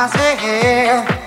I say, yeah.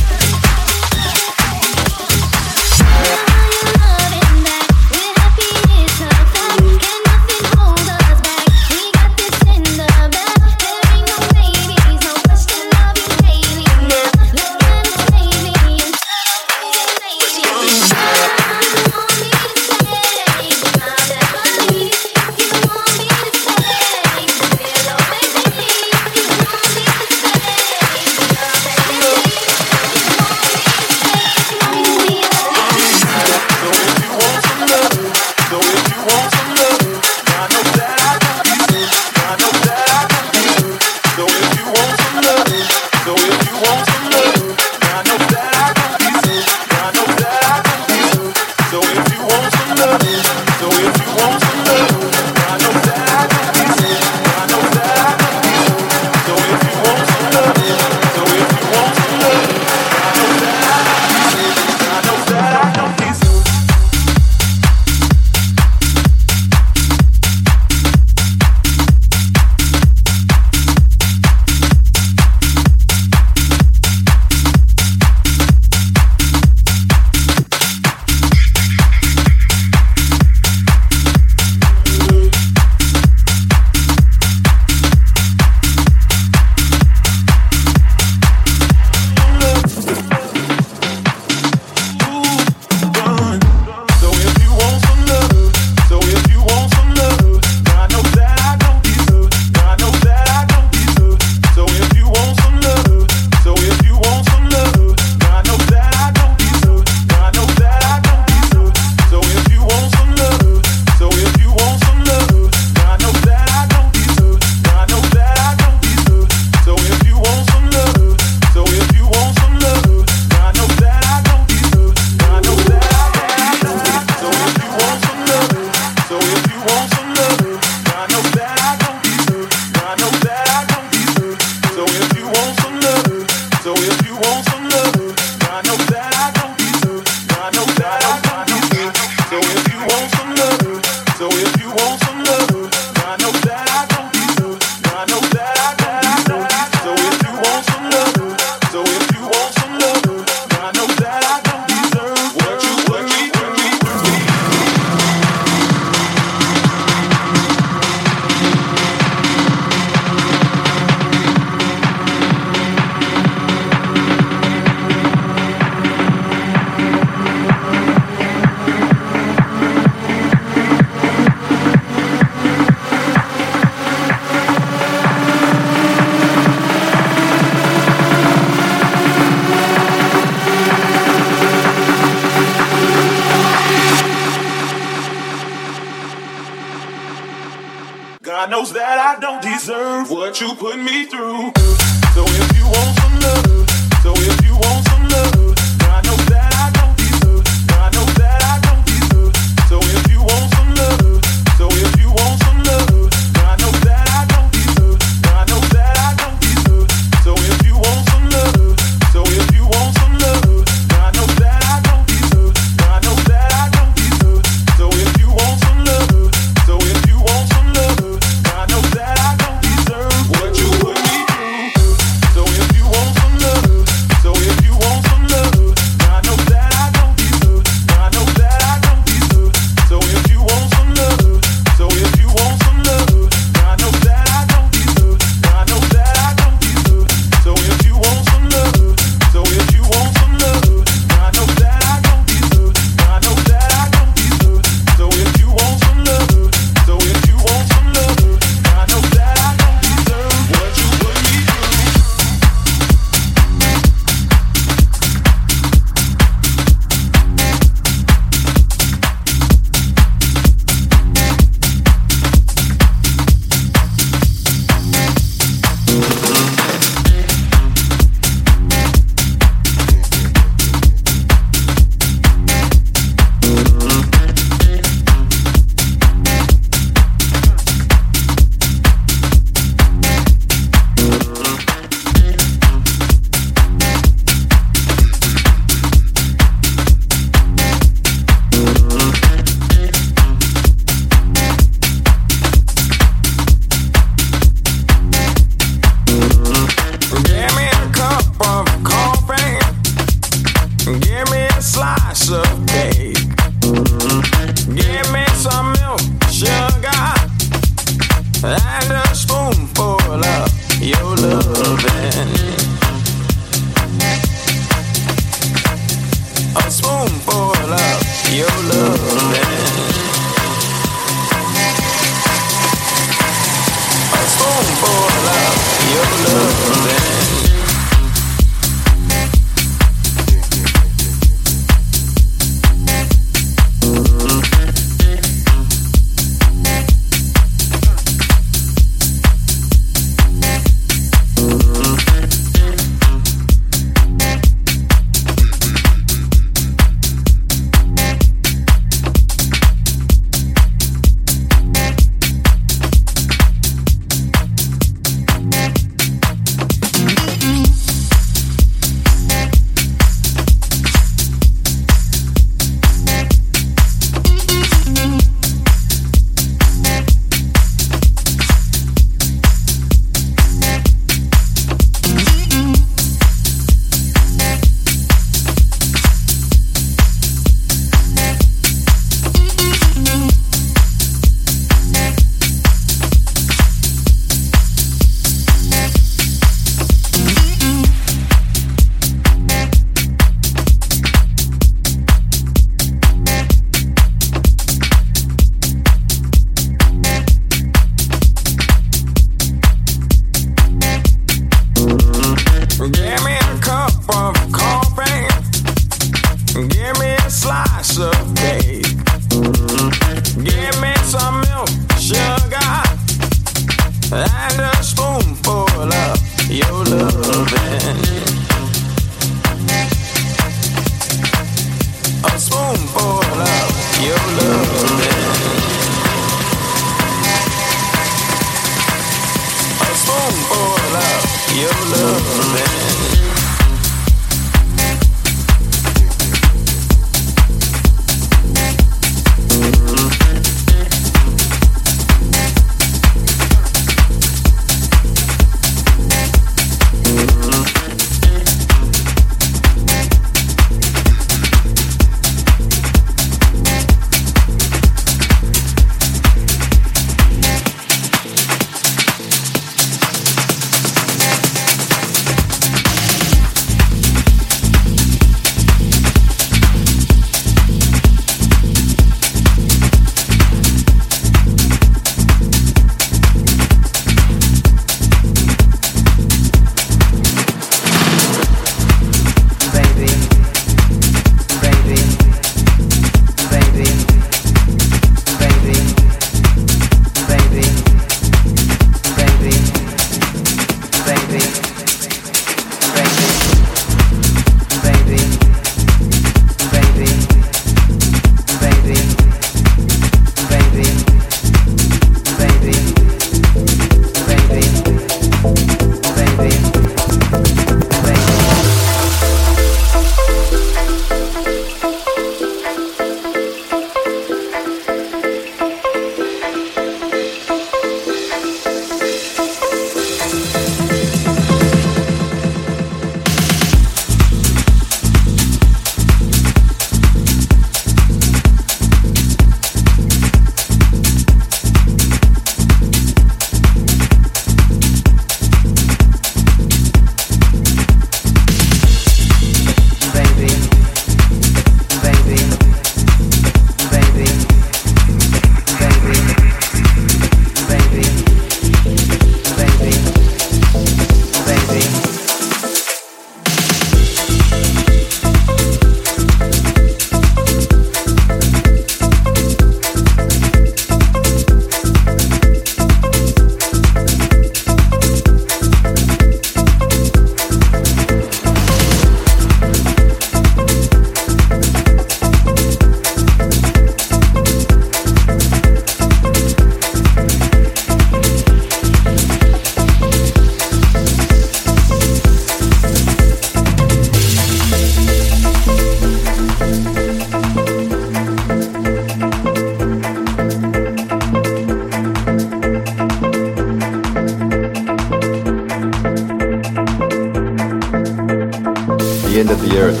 End of the earth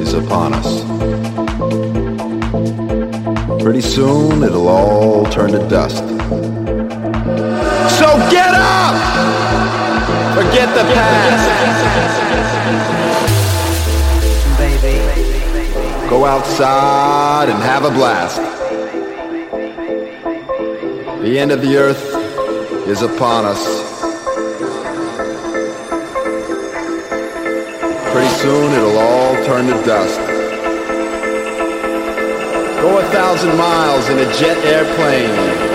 is upon us. Pretty soon it'll all turn to dust. So get up! Forget the past. Baby, go outside and have a blast. The end of the earth is upon us. Pretty soon it'll all turn to dust. Go a thousand miles in a jet airplane.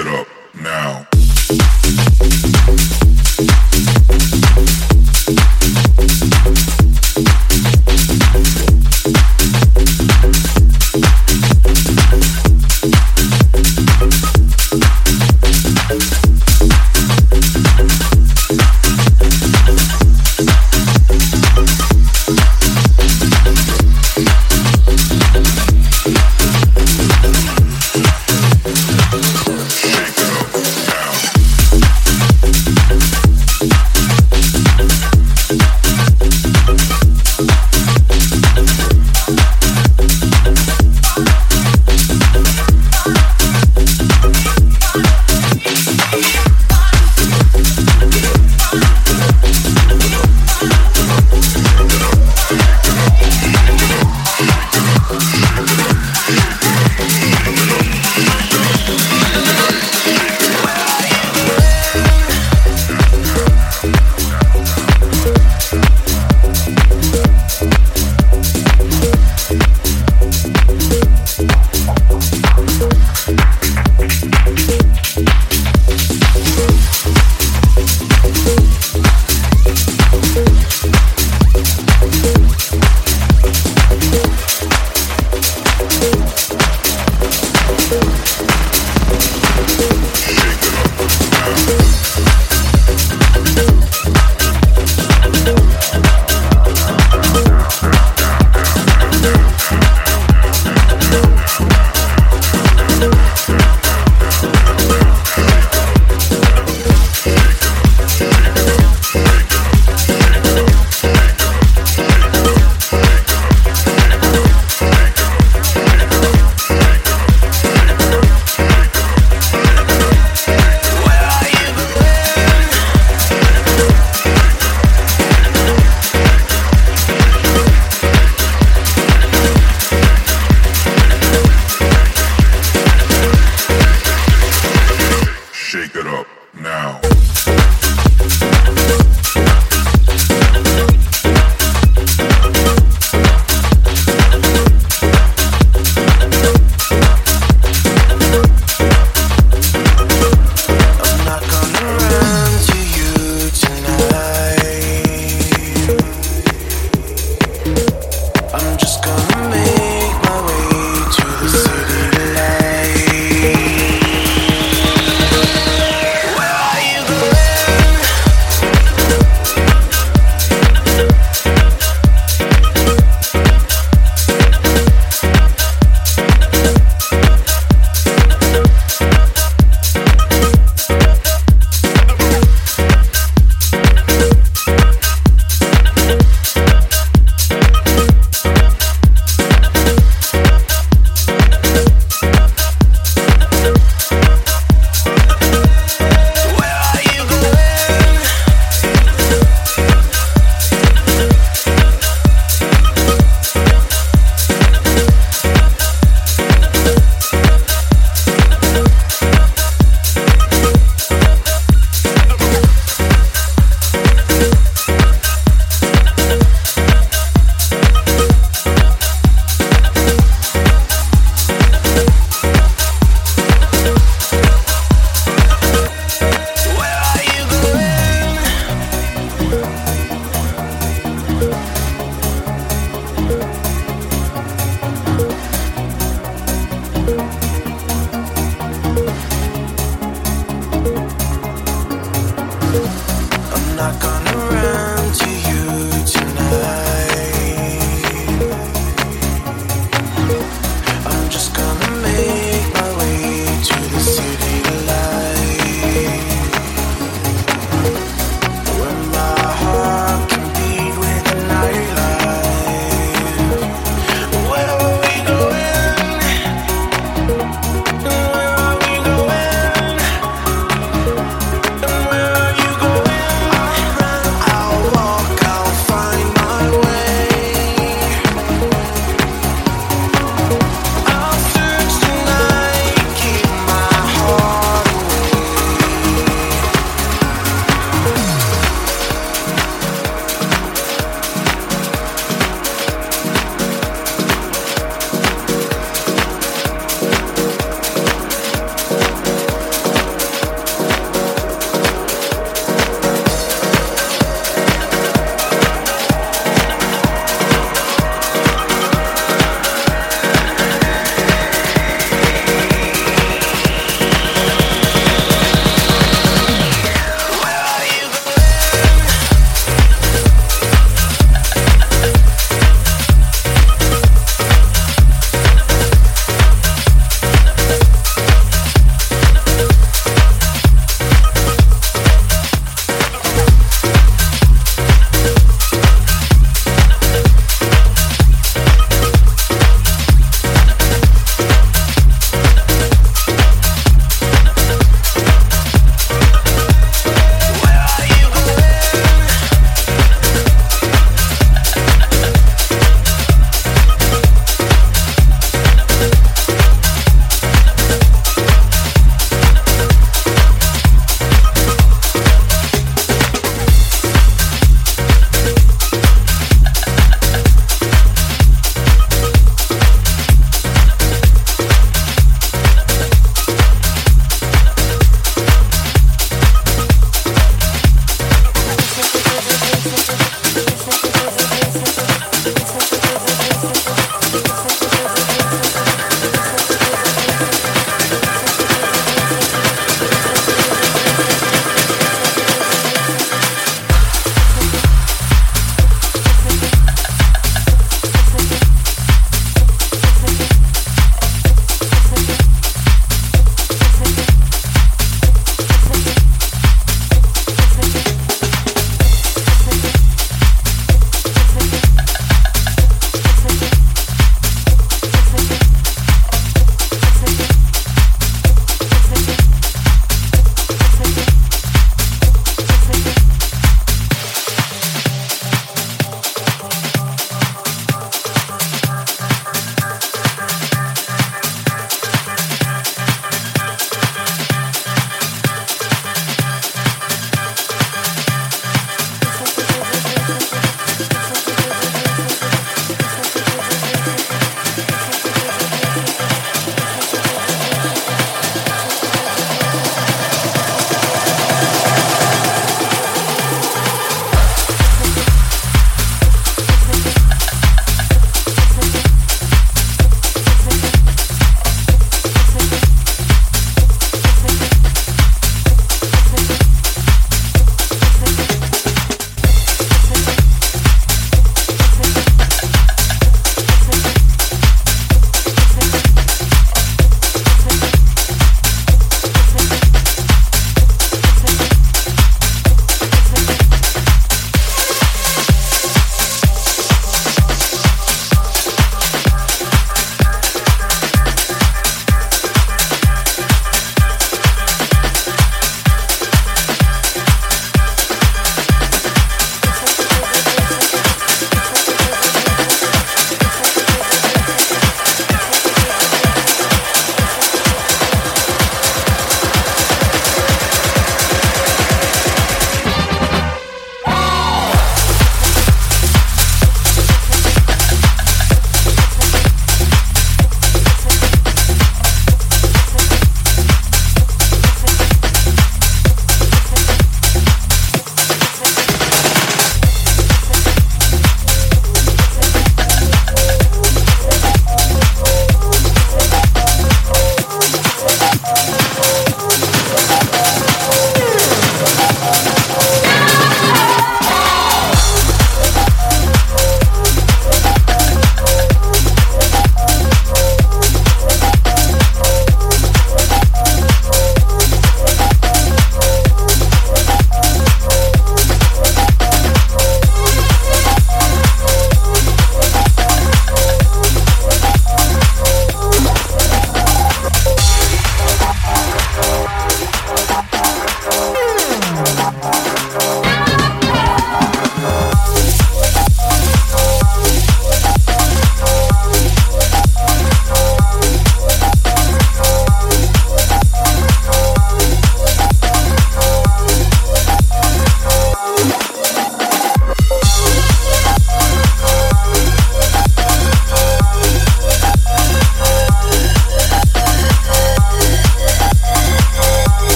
it up.